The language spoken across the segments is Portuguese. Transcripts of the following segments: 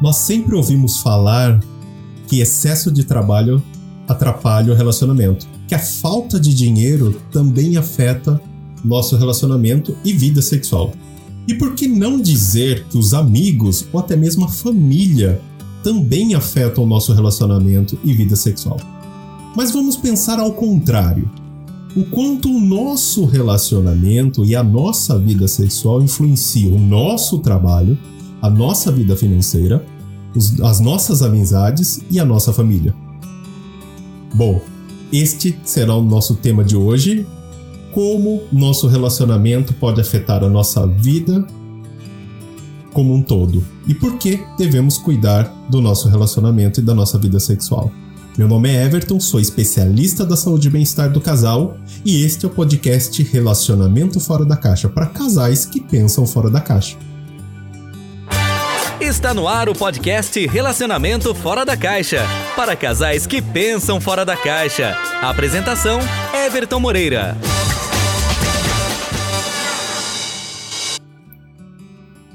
Nós sempre ouvimos falar que excesso de trabalho atrapalha o relacionamento, que a falta de dinheiro também afeta nosso relacionamento e vida sexual. E por que não dizer que os amigos ou até mesmo a família também afetam o nosso relacionamento e vida sexual? Mas vamos pensar ao contrário. O quanto o nosso relacionamento e a nossa vida sexual influenciam o nosso trabalho, a nossa vida financeira, as nossas amizades e a nossa família. Bom, este será o nosso tema de hoje. Como nosso relacionamento pode afetar a nossa vida como um todo e por que devemos cuidar do nosso relacionamento e da nossa vida sexual. Meu nome é Everton, sou especialista da saúde e bem-estar do casal e este é o podcast Relacionamento Fora da Caixa para casais que pensam fora da caixa. Está no ar o podcast Relacionamento Fora da Caixa para casais que pensam fora da caixa. apresentação: Everton Moreira.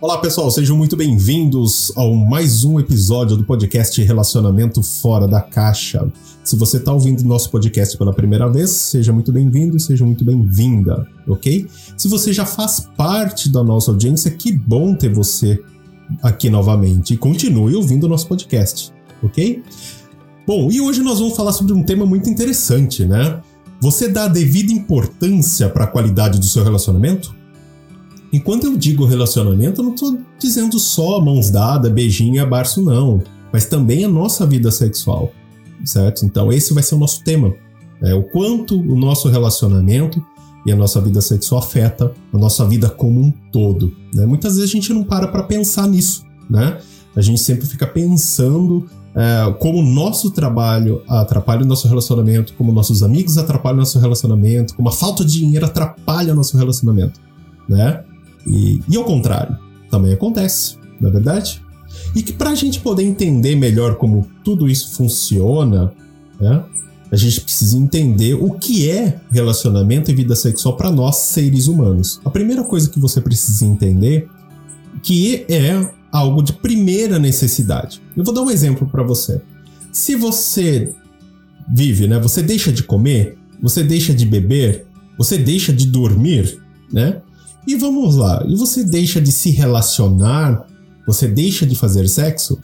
Olá pessoal, sejam muito bem-vindos ao mais um episódio do podcast Relacionamento Fora da Caixa. Se você está ouvindo nosso podcast pela primeira vez, seja muito bem-vindo, seja muito bem-vinda, ok? Se você já faz parte da nossa audiência, que bom ter você aqui novamente e continue ouvindo o nosso podcast, ok? Bom, e hoje nós vamos falar sobre um tema muito interessante, né? Você dá a devida importância para a qualidade do seu relacionamento? Enquanto eu digo relacionamento, eu não estou dizendo só mãos dadas, beijinho e abraço, não. Mas também a nossa vida sexual, certo? Então, esse vai ser o nosso tema. É, o quanto o nosso relacionamento e a nossa vida sexual afeta a nossa vida como um todo. Né? Muitas vezes a gente não para para pensar nisso, né? A gente sempre fica pensando é, como o nosso trabalho atrapalha o nosso relacionamento, como nossos amigos atrapalham o nosso relacionamento, como a falta de dinheiro atrapalha o nosso relacionamento, né? E, e ao contrário, também acontece, não é verdade? E que para a gente poder entender melhor como tudo isso funciona, né, a gente precisa entender o que é relacionamento e vida sexual para nós seres humanos. A primeira coisa que você precisa entender que é algo de primeira necessidade. Eu vou dar um exemplo para você. Se você vive, né, você deixa de comer, você deixa de beber, você deixa de dormir, né? E vamos lá, e você deixa de se relacionar? Você deixa de fazer sexo?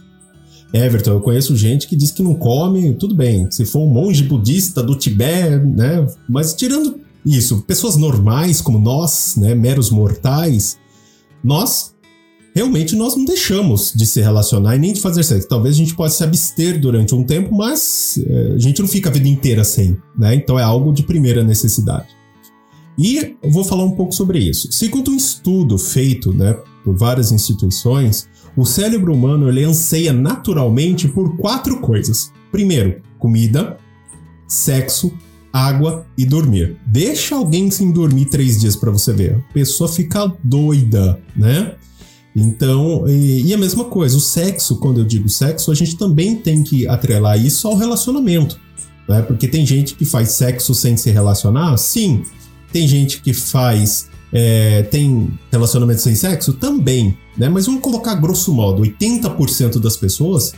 Everton, eu conheço gente que diz que não come, tudo bem, se for um monge budista do Tibete, né? Mas tirando isso, pessoas normais como nós, né, meros mortais, nós realmente nós não deixamos de se relacionar e nem de fazer sexo. Talvez a gente possa se abster durante um tempo, mas é, a gente não fica a vida inteira sem, né? Então é algo de primeira necessidade. E vou falar um pouco sobre isso. Segundo um estudo feito né, por várias instituições, o cérebro humano ele anseia naturalmente por quatro coisas. Primeiro, comida, sexo, água e dormir. Deixa alguém sem dormir três dias para você ver. A pessoa fica doida, né? Então, e, e, a mesma coisa, o sexo, quando eu digo sexo, a gente também tem que atrelar isso ao relacionamento. Né? Porque tem gente que faz sexo sem se relacionar, sim, tem gente que faz. É, tem relacionamento sem sexo? Também, né? Mas vamos colocar grosso modo: 80% das pessoas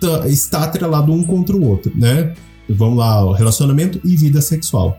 tá, está atrelado um contra o outro, né? Vamos lá, relacionamento e vida sexual.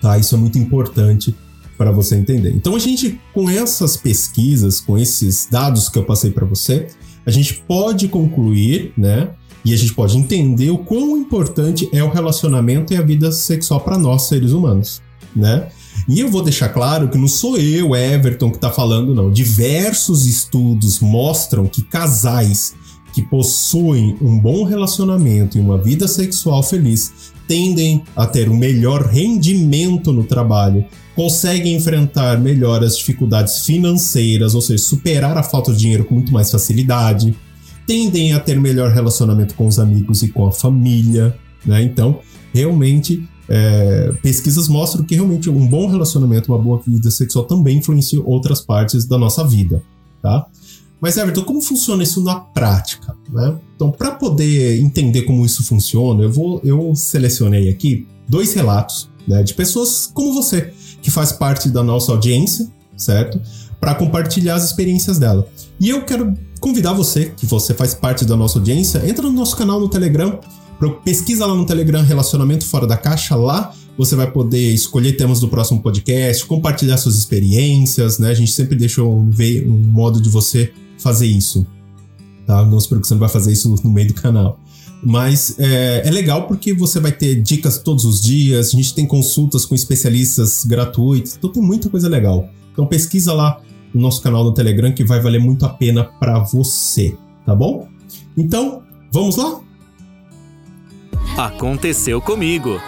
Tá? Isso é muito importante para você entender. Então a gente, com essas pesquisas, com esses dados que eu passei para você, a gente pode concluir, né? E a gente pode entender o quão importante é o relacionamento e a vida sexual para nós seres humanos, né? E eu vou deixar claro que não sou eu, Everton, que está falando, não. Diversos estudos mostram que casais que possuem um bom relacionamento e uma vida sexual feliz tendem a ter um melhor rendimento no trabalho, conseguem enfrentar melhor as dificuldades financeiras, ou seja, superar a falta de dinheiro com muito mais facilidade, tendem a ter melhor relacionamento com os amigos e com a família, né? Então, realmente é, pesquisas mostram que realmente um bom relacionamento, uma boa vida sexual também influencia outras partes da nossa vida, tá? Mas, Everton, como funciona isso na prática? Né? Então, para poder entender como isso funciona, eu, vou, eu selecionei aqui dois relatos né, de pessoas como você, que faz parte da nossa audiência, certo? para compartilhar as experiências dela. E eu quero convidar você, que você faz parte da nossa audiência, entra no nosso canal no Telegram, pesquisa lá no Telegram Relacionamento Fora da Caixa, lá você vai poder escolher temas do próximo podcast, compartilhar suas experiências, né? A gente sempre deixa um, um modo de você fazer isso, tá? Não se preocupe, você não vai fazer isso no meio do canal. Mas é, é, legal porque você vai ter dicas todos os dias, a gente tem consultas com especialistas gratuitos, então tem muita coisa legal. Então pesquisa lá no nosso canal no Telegram que vai valer muito a pena para você, tá bom? Então, vamos lá? Aconteceu comigo.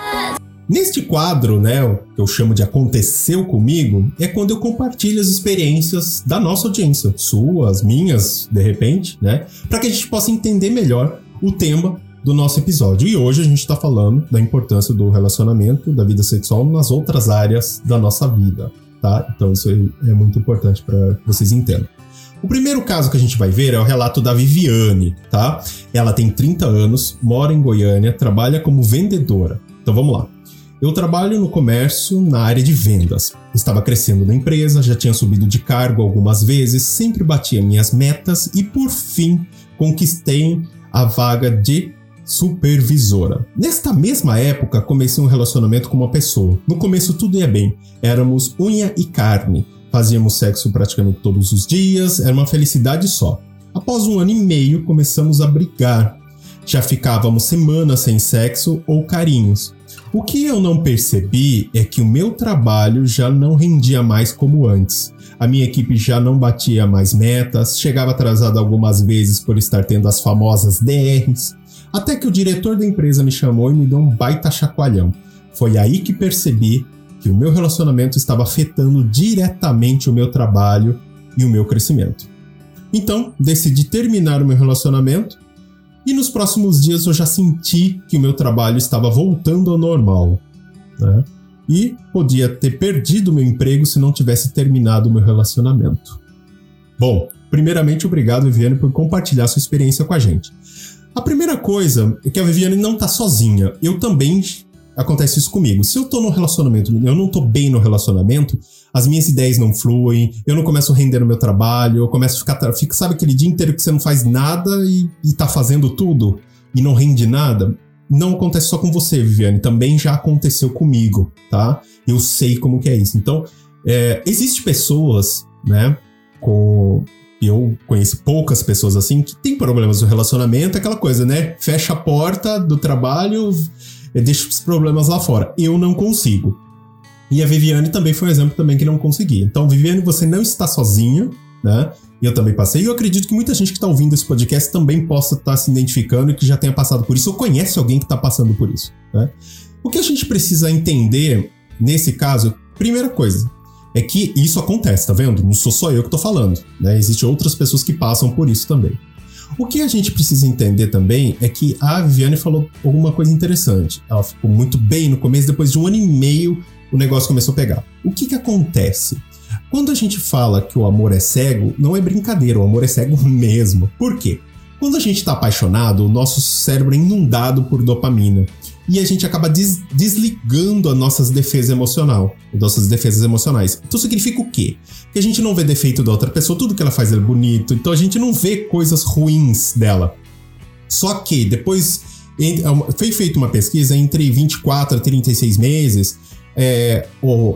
Neste quadro, né, que eu chamo de Aconteceu Comigo, é quando eu compartilho as experiências da nossa audiência, suas, minhas, de repente, né, para que a gente possa entender melhor o tema do nosso episódio. E hoje a gente está falando da importância do relacionamento, da vida sexual nas outras áreas da nossa vida, tá? Então isso é muito importante para vocês entendam. O primeiro caso que a gente vai ver é o relato da Viviane, tá? Ela tem 30 anos, mora em Goiânia, trabalha como vendedora. Então vamos lá. Eu trabalho no comércio na área de vendas. Estava crescendo na empresa, já tinha subido de cargo algumas vezes, sempre batia minhas metas e por fim conquistei a vaga de supervisora. Nesta mesma época, comecei um relacionamento com uma pessoa. No começo tudo ia bem, éramos unha e carne, fazíamos sexo praticamente todos os dias, era uma felicidade só. Após um ano e meio, começamos a brigar. Já ficávamos semanas sem sexo ou carinhos. O que eu não percebi é que o meu trabalho já não rendia mais como antes. A minha equipe já não batia mais metas, chegava atrasado algumas vezes por estar tendo as famosas DRs. Até que o diretor da empresa me chamou e me deu um baita chacoalhão. Foi aí que percebi que o meu relacionamento estava afetando diretamente o meu trabalho e o meu crescimento. Então, decidi terminar o meu relacionamento e nos próximos dias eu já senti que o meu trabalho estava voltando ao normal. Né? E podia ter perdido meu emprego se não tivesse terminado o meu relacionamento. Bom, primeiramente, obrigado, Viviane, por compartilhar sua experiência com a gente. A primeira coisa é que a Viviane não está sozinha. Eu também acontece isso comigo. Se eu tô no relacionamento, eu não tô bem no relacionamento, as minhas ideias não fluem, eu não começo a render no meu trabalho, eu começo a ficar. Fica, sabe aquele dia inteiro que você não faz nada e, e tá fazendo tudo e não rende nada? Não acontece só com você, Viviane, também já aconteceu comigo, tá? Eu sei como que é isso. Então, é, existe pessoas, né, com eu conheço poucas pessoas assim que têm problemas no relacionamento, aquela coisa, né? Fecha a porta do trabalho, deixa os problemas lá fora. Eu não consigo. E a Viviane também foi um exemplo também que não consegui. Então, Viviane, você não está sozinha, né? Eu também passei. E eu acredito que muita gente que está ouvindo esse podcast também possa estar tá se identificando e que já tenha passado por isso ou conhece alguém que está passando por isso. Né? O que a gente precisa entender nesse caso, primeira coisa, é que isso acontece, tá vendo? Não sou só eu que estou falando, né? Existem outras pessoas que passam por isso também. O que a gente precisa entender também é que a Viviane falou alguma coisa interessante. Ela ficou muito bem no começo, depois de um ano e meio o negócio começou a pegar. O que que acontece? Quando a gente fala que o amor é cego, não é brincadeira, o amor é cego mesmo. Por quê? Quando a gente está apaixonado, o nosso cérebro é inundado por dopamina e a gente acaba des desligando as nossas defesas emocional, nossas defesas emocionais. Então significa o quê? Que a gente não vê defeito da outra pessoa, tudo que ela faz é bonito, então a gente não vê coisas ruins dela. Só que depois é foi feita uma pesquisa entre 24 a 36 meses, é,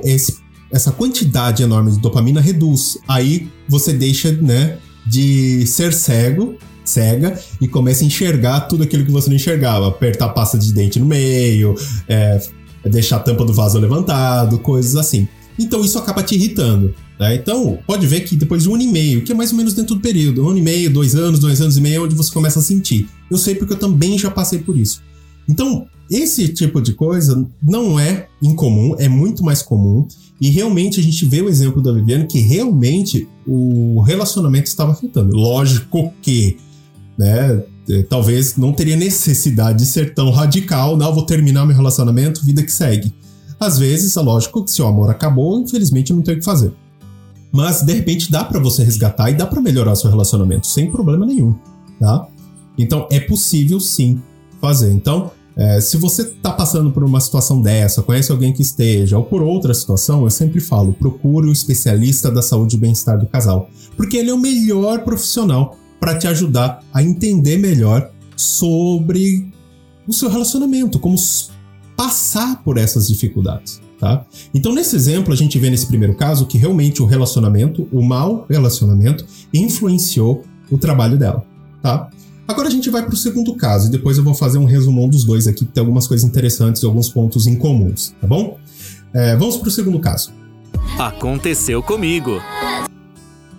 esse, essa quantidade enorme de dopamina reduz. Aí você deixa, né, de ser cego cega e começa a enxergar tudo aquilo que você não enxergava. Apertar a pasta de dente no meio, é, deixar a tampa do vaso levantado, coisas assim. Então isso acaba te irritando. Né? Então, pode ver que depois de um ano e meio, que é mais ou menos dentro do período, um ano e meio, dois anos, dois anos e meio, é onde você começa a sentir. Eu sei porque eu também já passei por isso. Então, esse tipo de coisa não é incomum, é muito mais comum. E realmente a gente vê o exemplo da Viviane que realmente o relacionamento estava afetando. Lógico que né? É, talvez não teria necessidade de ser tão radical, não, vou terminar meu relacionamento, vida que segue. Às vezes, é lógico que se o amor acabou, infelizmente não tem o que fazer. Mas de repente dá para você resgatar e dá para melhorar seu relacionamento sem problema nenhum, tá? Então é possível sim fazer. Então, É, se você está passando por uma situação dessa, conhece alguém que esteja, ou por outra situação, eu sempre falo: procure um especialista da saúde e bem-estar do casal. Porque ele é o melhor profissional para te ajudar a entender melhor sobre o seu relacionamento, como passar por essas dificuldades. Tá? Então, nesse exemplo, a gente vê nesse primeiro caso que realmente o relacionamento, o mau relacionamento, influenciou o trabalho dela. Tá? Agora a gente vai para o segundo caso e depois eu vou fazer um resumão dos dois aqui, que tem algumas coisas interessantes e alguns pontos em comuns, tá bom? É, vamos para o segundo caso. Aconteceu comigo.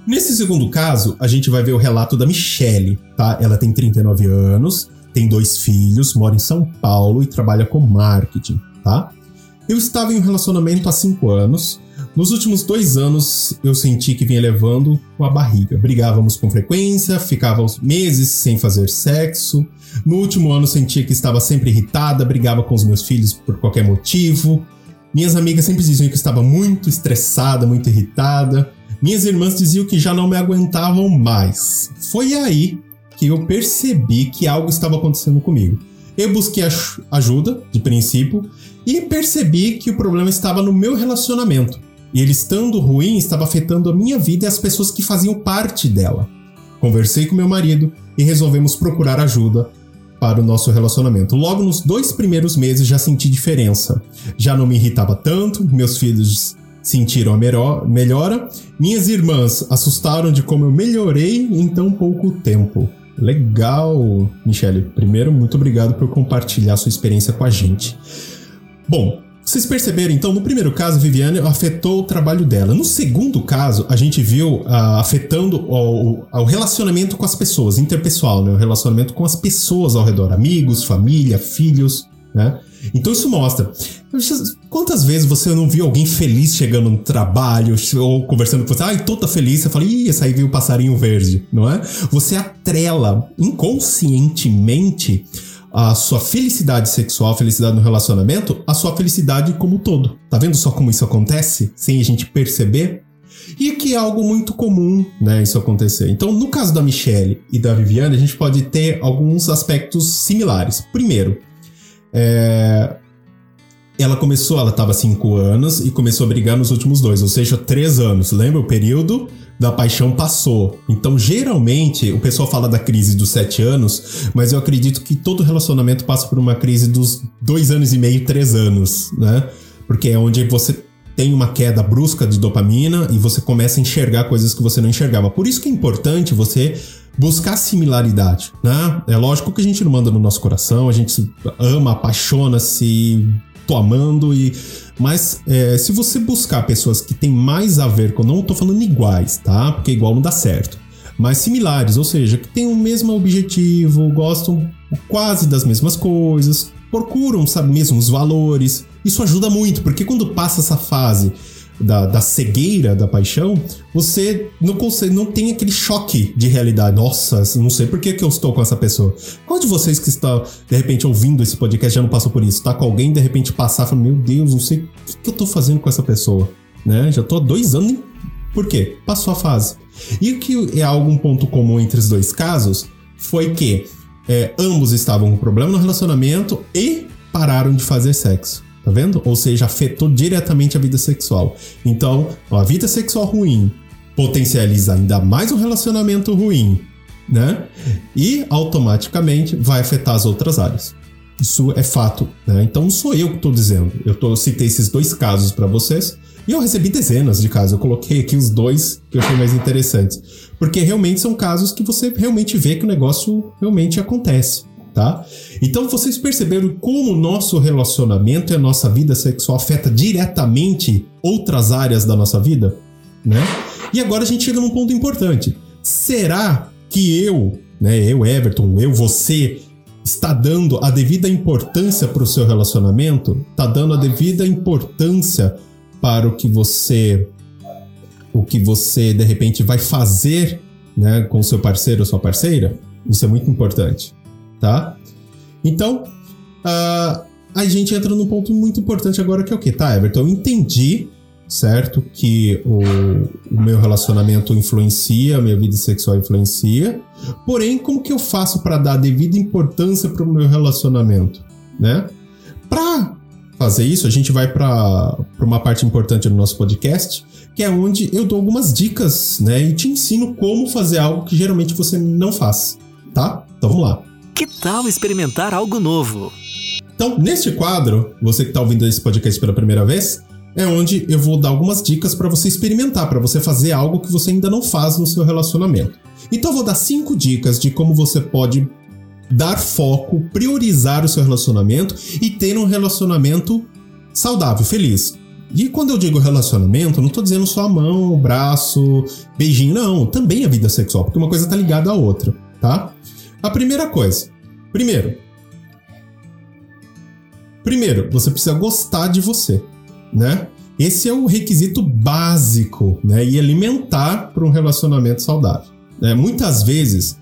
Nesse segundo caso, a gente vai ver o relato da Michelle, tá? Ela tem 39 anos, tem dois filhos, mora em São Paulo e trabalha com marketing, tá? Eu estava em um relacionamento há 5 anos nos últimos dois anos, eu senti que vinha levando com a barriga. Brigávamos com frequência, ficávamos meses sem fazer sexo. No último ano, sentia que estava sempre irritada, brigava com os meus filhos por qualquer motivo. Minhas amigas sempre diziam que estava muito estressada, muito irritada. Minhas irmãs diziam que já não me aguentavam mais. Foi aí que eu percebi que algo estava acontecendo comigo. Eu busquei ajuda, de princípio, e percebi que o problema estava no meu relacionamento. E ele estando ruim estava afetando a minha vida e as pessoas que faziam parte dela. Conversei com meu marido e resolvemos procurar ajuda para o nosso relacionamento. Logo nos dois primeiros meses já senti diferença. Já não me irritava tanto, meus filhos sentiram a melhora, minhas irmãs assustaram de como eu melhorei em tão pouco tempo. Legal, Michele. Primeiro, muito obrigado por compartilhar sua experiência com a gente. Bom, vocês perceberam, então, no primeiro caso, a Viviane afetou o trabalho dela. No segundo caso, a gente viu uh, afetando o, o, relacionamento com as pessoas, interpessoal, né? O relacionamento com as pessoas ao redor, amigos, família, filhos, né? Então isso mostra. Quantas vezes você não viu alguém feliz chegando no trabalho ou conversando com você? Ai, toda feliz. Você fala, ih, essa aí viu o passarinho verde, não é? Você atrela inconscientemente a sua felicidade sexual, felicidade no relacionamento, a sua felicidade como um todo. Tá vendo só como isso acontece? Sem a gente perceber? E que é algo muito comum, né, isso acontecer. Então, no caso da Michelle e da Viviane, a gente pode ter alguns aspectos similares. Primeiro, é, ela começou, ela estava 5 anos e começou a brigar nos últimos dois, ou seja, 3 anos. Lembra? O período da paixão passou. Então, geralmente, o pessoal fala da crise dos 7 anos, mas eu acredito que todo relacionamento passa por uma crise dos 2 anos e meio, 3 anos, né? Porque é onde você tem uma queda brusca de dopamina e você começa a enxergar coisas que você não enxergava. Por isso que é importante você buscar similaridade, né? É lógico que a gente não manda no nosso coração, a gente ama, apaixona, se tô amando e. Mas é, se você buscar pessoas que têm mais a ver com. Não tô falando iguais, tá? Porque igual não dá certo. Mas similares, ou seja, que têm o mesmo objetivo, gostam quase das mesmas coisas, procuram, sabe, mesmos valores. Isso ajuda muito, porque quando passa essa fase da, da cegueira da paixão, você não consegue, não tem aquele choque de realidade. Nossa, não sei por que, que eu estou com essa pessoa. Qual de vocês que está, de repente, ouvindo esse podcast já não passou por isso? Tá com alguém, de repente, passar e falar, meu Deus, não sei o que, que eu estou fazendo com essa pessoa. Né? Já estou há dois anos. Por quê? Passou a fase. E o que é algum ponto comum entre os dois casos foi que é, ambos estavam com problema no relacionamento e pararam de fazer sexo. Tá vendo? Ou seja, afetou diretamente a vida sexual. Então, a vida sexual ruim potencializa ainda mais um relacionamento ruim, né? E automaticamente vai afetar as outras áreas. Isso é fato, né? Então não sou eu que estou dizendo. Eu, tô, eu citei esses dois casos para vocês e eu recebi dezenas de casos. Eu coloquei aqui os dois que eu achei mais interessantes, porque realmente são casos que você realmente vê que o negócio realmente acontece tá? Então vocês perceberam como o nosso relacionamento e a nossa vida sexual afeta diretamente outras áreas da nossa vida, né? E agora a gente chega num ponto importante. Será que eu, né, eu Everton, eu você está dando a devida importância para o seu relacionamento? Está dando a devida importância para o que você o que você de repente vai fazer, né, com seu parceiro ou sua parceira? Isso é muito importante tá? Então, uh, a gente entra num ponto muito importante agora que é o que, tá, Everton? Eu entendi, certo, que o, o meu relacionamento influencia, a minha vida sexual influencia, porém, como que eu faço para dar devida importância para o meu relacionamento? né? Para fazer isso, a gente vai para uma parte importante do nosso podcast, que é onde eu dou algumas dicas, né? E te ensino como fazer algo que geralmente você não faz, tá? Então vamos lá. Que tal experimentar algo novo? Então, neste quadro, você que está ouvindo esse podcast pela primeira vez, é onde eu vou dar algumas dicas para você experimentar, para você fazer algo que você ainda não faz no seu relacionamento. Então, eu vou dar cinco dicas de como você pode dar foco, priorizar o seu relacionamento e ter um relacionamento saudável, feliz. E quando eu digo relacionamento, não tô dizendo só a mão, o braço, beijinho, não. Também a vida sexual, porque uma coisa tá ligada à outra, tá? A primeira coisa. Primeiro. Primeiro, você precisa gostar de você, né? Esse é o requisito básico, né? E alimentar para um relacionamento saudável. Né? Muitas vezes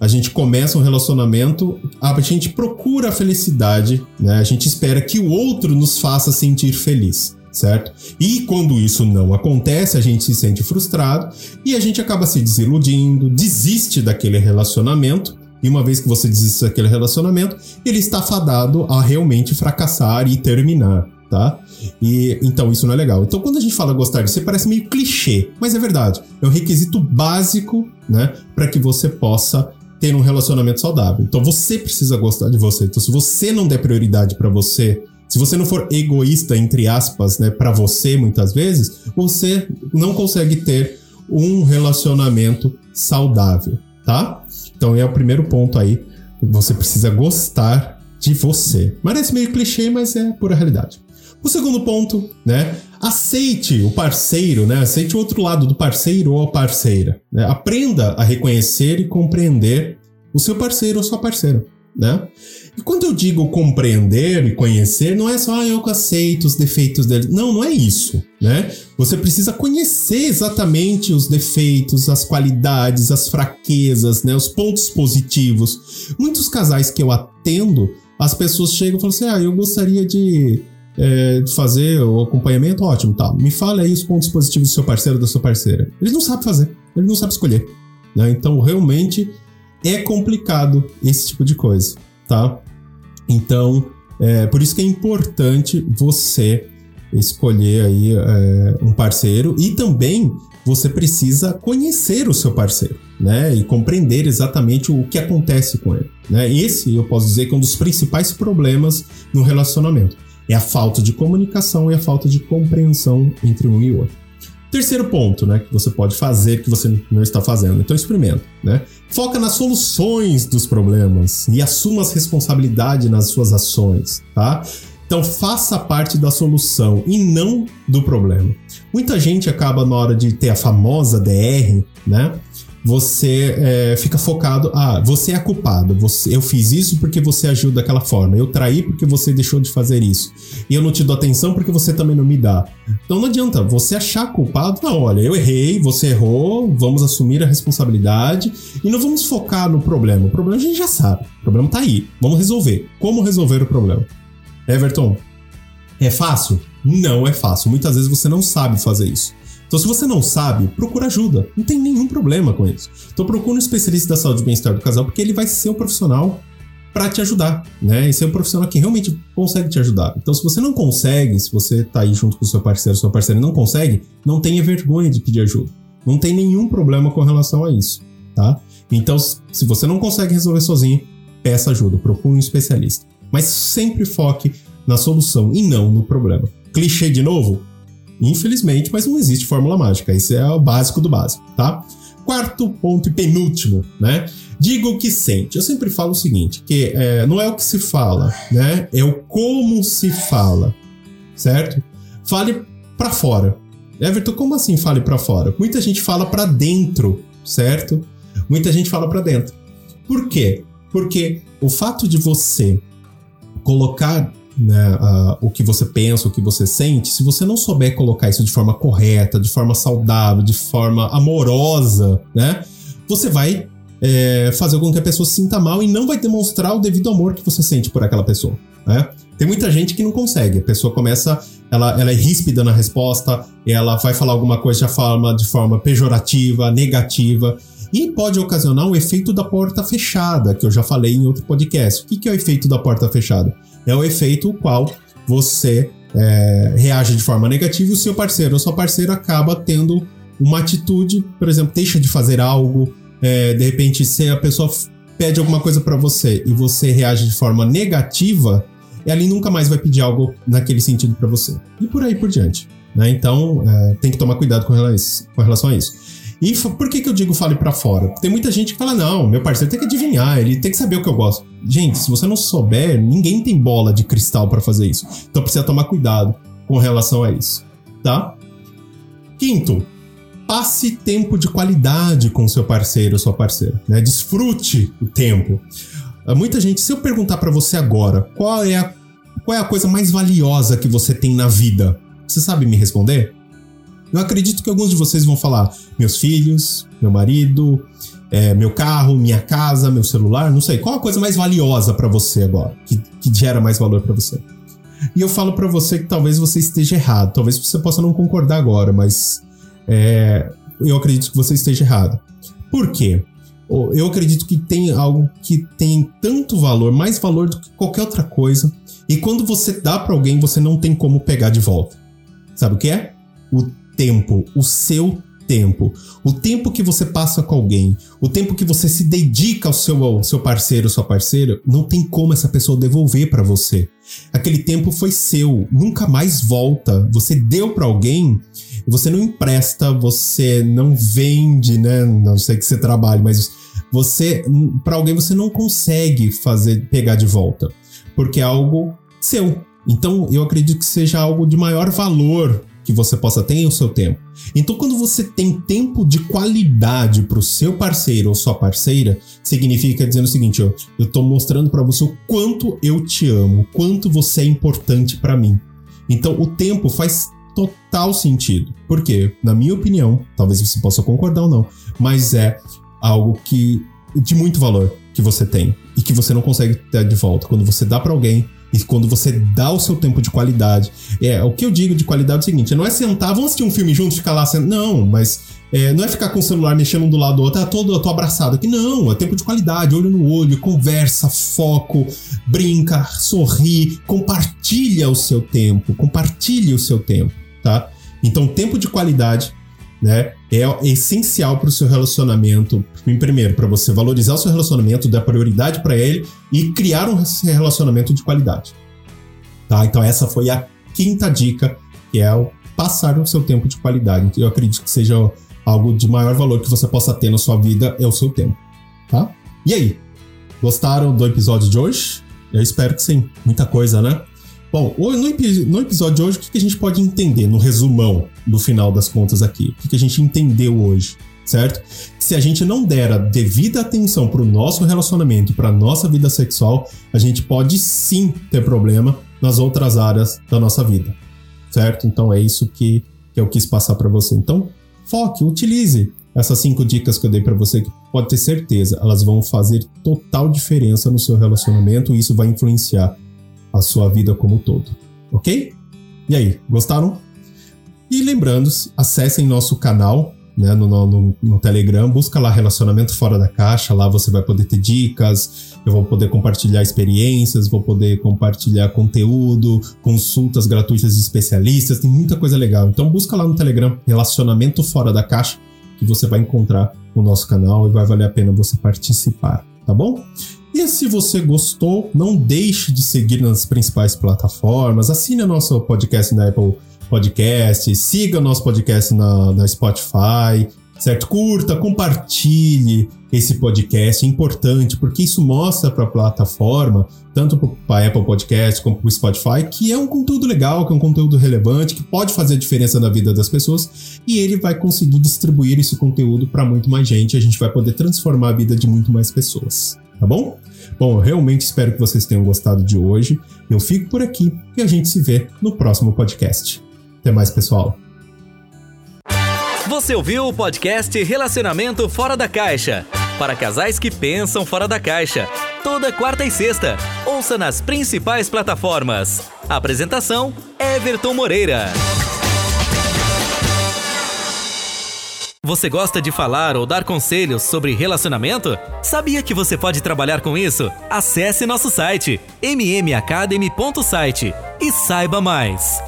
a gente começa um relacionamento, a gente procura a felicidade, né? A gente espera que o outro nos faça sentir feliz, certo? E quando isso não acontece, a gente se sente frustrado e a gente acaba se desiludindo, desiste daquele relacionamento. E uma vez que você desiste daquele relacionamento, ele está fadado a realmente fracassar e terminar, tá? E então isso não é legal. Então quando a gente fala gostar de você parece meio clichê, mas é verdade. É um requisito básico, né, para que você possa ter um relacionamento saudável. Então você precisa gostar de você. Então se você não der prioridade para você, se você não for egoísta entre aspas, né, para você muitas vezes, você não consegue ter um relacionamento saudável, tá? Então é o primeiro ponto aí. Você precisa gostar de você. Parece meio clichê, mas é pura realidade. O segundo ponto, né? Aceite o parceiro, né? Aceite o outro lado do parceiro ou a parceira. Né? Aprenda a reconhecer e compreender o seu parceiro ou sua parceira, né? E quando eu digo compreender e conhecer, não é só ah, eu aceito os defeitos dele. Não, não é isso, né? Você precisa conhecer exatamente os defeitos, as qualidades, as fraquezas, né? Os pontos positivos. Muitos casais que eu atendo, as pessoas chegam e falam assim: ah, eu gostaria de é, fazer o acompanhamento, ótimo, tá. Me fala aí os pontos positivos do seu parceiro ou da sua parceira. Ele não sabe fazer, ele não sabe escolher. Né? Então, realmente é complicado esse tipo de coisa, tá? Então, é, por isso que é importante você escolher aí é, um parceiro e também você precisa conhecer o seu parceiro, né? E compreender exatamente o que acontece com ele, né? Esse eu posso dizer que é um dos principais problemas no relacionamento é a falta de comunicação e a falta de compreensão entre um e outro. Terceiro ponto, né, que você pode fazer que você não está fazendo. Então experimenta, né? Foca nas soluções dos problemas e assuma as responsabilidades nas suas ações, tá? Então faça parte da solução e não do problema. Muita gente acaba na hora de ter a famosa DR, né? Você é, fica focado, ah, você é culpado, você, eu fiz isso porque você agiu daquela forma, eu traí porque você deixou de fazer isso, e eu não te dou atenção porque você também não me dá. Então não adianta você achar culpado, não, olha, eu errei, você errou, vamos assumir a responsabilidade e não vamos focar no problema. O problema a gente já sabe, o problema tá aí, vamos resolver. Como resolver o problema? Everton, é fácil? Não é fácil. Muitas vezes você não sabe fazer isso. Então, se você não sabe, procura ajuda. Não tem nenhum problema com isso. Então, procura um especialista da saúde e bem-estar do casal, porque ele vai ser um profissional para te ajudar, né? E ser um profissional que realmente consegue te ajudar. Então, se você não consegue, se você tá aí junto com o seu parceiro, sua parceira não consegue, não tenha vergonha de pedir ajuda. Não tem nenhum problema com relação a isso, tá? Então, se você não consegue resolver sozinho, peça ajuda, procure um especialista. Mas sempre foque na solução e não no problema. Clichê de novo? Infelizmente, mas não existe fórmula mágica. Isso é o básico do básico, tá? Quarto ponto e penúltimo, né? Diga o que sente. Eu sempre falo o seguinte, que é, não é o que se fala, né? É o como se fala, certo? Fale para fora. Everton, como assim fale para fora? Muita gente fala para dentro, certo? Muita gente fala para dentro. Por quê? Porque o fato de você colocar né, o que você pensa, o que você sente, se você não souber colocar isso de forma correta, de forma saudável, de forma amorosa, né, você vai é, fazer com que a pessoa se sinta mal e não vai demonstrar o devido amor que você sente por aquela pessoa. Né? Tem muita gente que não consegue. A pessoa começa, ela, ela é ríspida na resposta, ela vai falar alguma coisa de forma, de forma pejorativa, negativa. E pode ocasionar o efeito da porta fechada, que eu já falei em outro podcast. O que é o efeito da porta fechada? É o efeito o qual você é, reage de forma negativa e o seu parceiro ou sua parceira acaba tendo uma atitude, por exemplo, deixa de fazer algo, é, de repente, se a pessoa pede alguma coisa para você e você reage de forma negativa, ela nunca mais vai pedir algo naquele sentido para você. E por aí por diante. Né? Então, é, tem que tomar cuidado com relação a isso. E por que, que eu digo fale para fora? Tem muita gente que fala: não, meu parceiro tem que adivinhar, ele tem que saber o que eu gosto. Gente, se você não souber, ninguém tem bola de cristal para fazer isso. Então precisa tomar cuidado com relação a isso, tá? Quinto, passe tempo de qualidade com seu parceiro ou sua parceira, né? Desfrute o tempo. Muita gente, se eu perguntar para você agora, qual é a qual é a coisa mais valiosa que você tem na vida? Você sabe me responder? Eu acredito que alguns de vocês vão falar: meus filhos, meu marido, é, meu carro, minha casa, meu celular, não sei. Qual a coisa mais valiosa para você agora? Que, que gera mais valor para você? E eu falo para você que talvez você esteja errado. Talvez você possa não concordar agora, mas é, eu acredito que você esteja errado. Por quê? Eu acredito que tem algo que tem tanto valor, mais valor do que qualquer outra coisa. E quando você dá para alguém, você não tem como pegar de volta. Sabe o que é? O tempo, o seu tempo. O tempo que você passa com alguém, o tempo que você se dedica ao seu, ao seu parceiro, sua parceira, não tem como essa pessoa devolver para você. Aquele tempo foi seu, nunca mais volta. Você deu para alguém, você não empresta, você não vende, né? Não sei que você trabalhe, mas você para alguém você não consegue fazer pegar de volta, porque é algo seu. Então eu acredito que seja algo de maior valor que você possa ter o seu tempo. Então, quando você tem tempo de qualidade para o seu parceiro ou sua parceira, significa dizendo o seguinte: ó, eu estou mostrando para você o quanto eu te amo, o quanto você é importante para mim. Então, o tempo faz total sentido. Por quê? Na minha opinião, talvez você possa concordar ou não, mas é algo que de muito valor que você tem e que você não consegue ter de volta. Quando você dá para alguém, e quando você dá o seu tempo de qualidade. É, o que eu digo de qualidade é o seguinte: não é sentar, vamos assistir um filme juntos, ficar lá sendo. Não, mas é, não é ficar com o celular mexendo um do lado do outro, ah, todo, eu tô abraçado aqui. Não, é tempo de qualidade, olho no olho, conversa, foco, brinca, sorri, compartilha o seu tempo, compartilhe o seu tempo, tá? Então, tempo de qualidade né? É essencial para o seu relacionamento. Primeiro, para você valorizar o seu relacionamento, dar prioridade para ele e criar um relacionamento de qualidade. Tá? Então essa foi a quinta dica, que é o passar o seu tempo de qualidade. Eu acredito que seja algo de maior valor que você possa ter na sua vida é o seu tempo, tá? E aí? Gostaram do episódio de hoje? Eu espero que sim. Muita coisa, né? Bom, no, episódio de hoje, o que a gente pode entender no resumão do final das contas aqui? O que a gente entendeu hoje, certo? Se a gente não der a devida atenção para o nosso relacionamento para nossa vida sexual, a gente pode sim ter problema nas outras áreas da nossa vida, certo? Então é isso que, que eu quis passar para você. Então, foque, utilize essas cinco dicas que eu dei para você, que pode ter certeza, elas vão fazer total diferença no seu relacionamento e isso vai influenciar a sua vida como um todo, ok? E aí, gostaram? E lembrando, acessem nosso canal né, no, no, no, Telegram, busca lá Relacionamento Fora da Caixa, lá você vai poder ter dicas, eu vou poder compartilhar experiências, vou poder compartilhar conteúdo, consultas gratuitas de especialistas, tem muita coisa legal. Então busca lá no Telegram Relacionamento Fora da Caixa, que você vai encontrar o nosso canal e vai valer a pena você participar, tá bom? E se você gostou, não deixe de seguir nas principais plataformas, assine o nosso podcast na Apple Podcast, siga nosso podcast na, na Spotify, certo? Curta, compartilhe esse podcast, é importante, porque isso mostra para a plataforma, tanto para a Apple Podcast como para o Spotify, que é um conteúdo legal, que é um conteúdo relevante, que pode fazer diferença na vida das pessoas, e ele vai conseguir distribuir esse conteúdo para muito mais gente, a gente vai poder transformar a vida de muito mais pessoas tá bom? Bom, eu realmente espero que vocês tenham gostado de hoje. Eu fico por aqui e a gente se vê no próximo podcast. Até mais, pessoal. Você ouviu o podcast Relacionamento Fora da Caixa? Para casais que pensam fora da caixa. Toda quarta e sexta. Ouça nas principais plataformas. Apresentação: Everton Moreira. Você gosta de falar ou dar conselhos sobre relacionamento? Sabia que você pode trabalhar com isso? Acesse nosso site mmacademy.site e saiba mais.